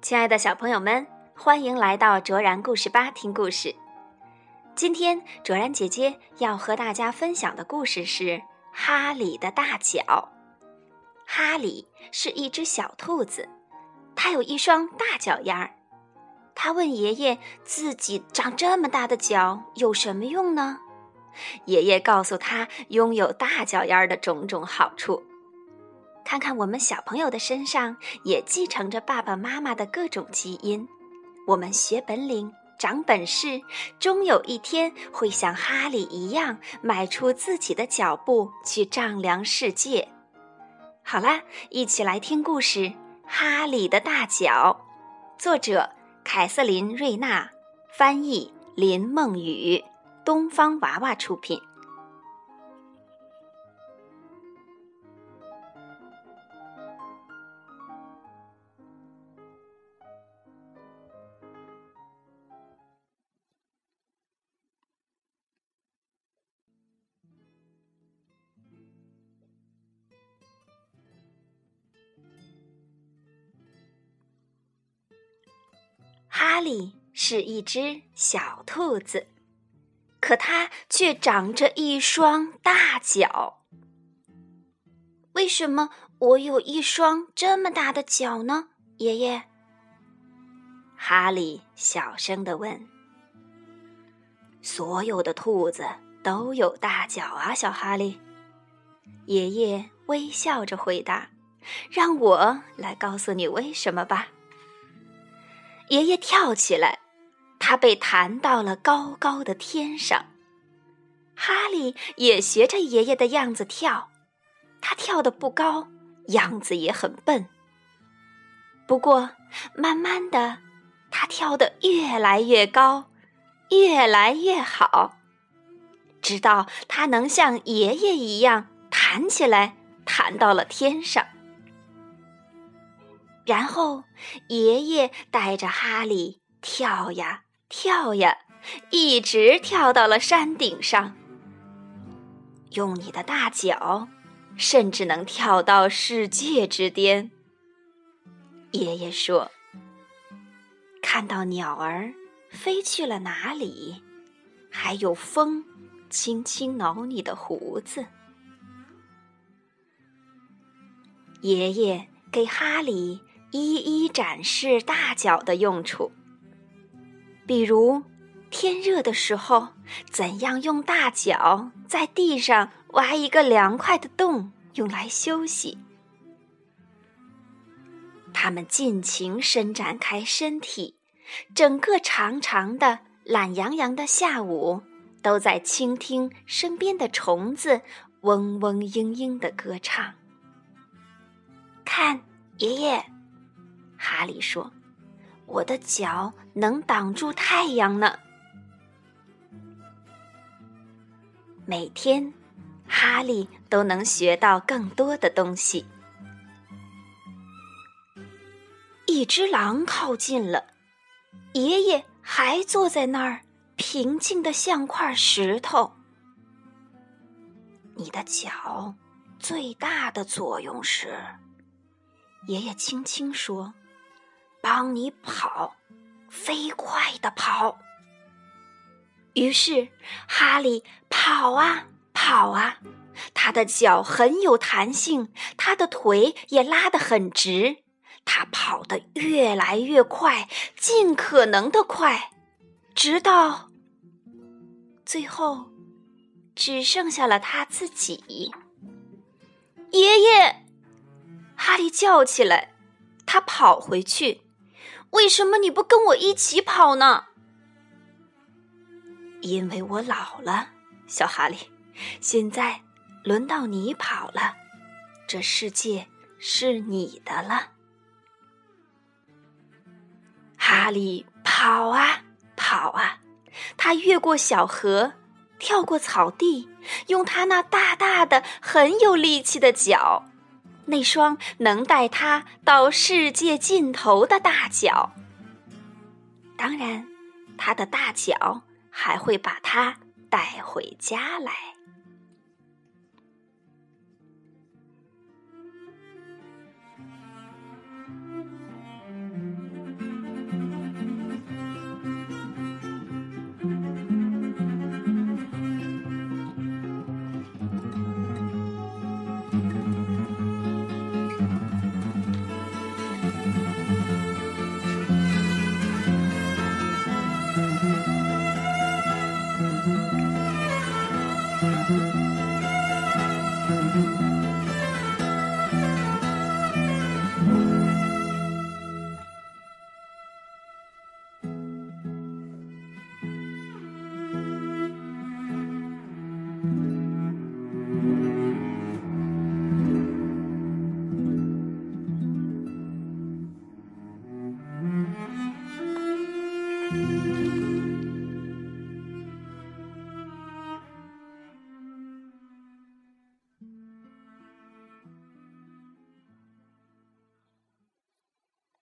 亲爱的小朋友们，欢迎来到卓然故事吧听故事。今天卓然姐姐要和大家分享的故事是《哈里的大脚》。哈里是一只小兔子，它有一双大脚丫儿。他问爷爷：“自己长这么大的脚有什么用呢？”爷爷告诉他拥有大脚丫儿的种种好处。看看我们小朋友的身上也继承着爸爸妈妈的各种基因，我们学本领、长本事，终有一天会像哈利一样迈出自己的脚步去丈量世界。好啦，一起来听故事《哈利的大脚》，作者凯瑟琳·瑞娜，翻译林梦雨，东方娃娃出品。哈利是一只小兔子，可它却长着一双大脚。为什么我有一双这么大的脚呢？爷爷，哈利小声的问。所有的兔子都有大脚啊，小哈利。爷爷微笑着回答：“让我来告诉你为什么吧。”爷爷跳起来，他被弹到了高高的天上。哈利也学着爷爷的样子跳，他跳得不高，样子也很笨。不过，慢慢的，他跳得越来越高，越来越好，直到他能像爷爷一样弹起来，弹到了天上。然后，爷爷带着哈利跳呀跳呀，一直跳到了山顶上。用你的大脚，甚至能跳到世界之巅。爷爷说：“看到鸟儿飞去了哪里，还有风轻轻挠你的胡子。”爷爷给哈利。一一展示大脚的用处，比如天热的时候，怎样用大脚在地上挖一个凉快的洞，用来休息。他们尽情伸展开身体，整个长长的、懒洋洋的下午，都在倾听身边的虫子嗡嗡嘤嘤的歌唱。看，爷爷。哈利说：“我的脚能挡住太阳呢。”每天，哈利都能学到更多的东西。一只狼靠近了，爷爷还坐在那儿，平静的像块石头。你的脚最大的作用是，爷爷轻轻说。帮你跑，飞快的跑。于是，哈利跑啊跑啊，他的脚很有弹性，他的腿也拉得很直，他跑得越来越快，尽可能的快，直到最后，只剩下了他自己。爷爷，哈利叫起来，他跑回去。为什么你不跟我一起跑呢？因为我老了，小哈利。现在轮到你跑了，这世界是你的了。哈利跑啊跑啊，他越过小河，跳过草地，用他那大大的、很有力气的脚。那双能带他到世界尽头的大脚，当然，他的大脚还会把他带回家来。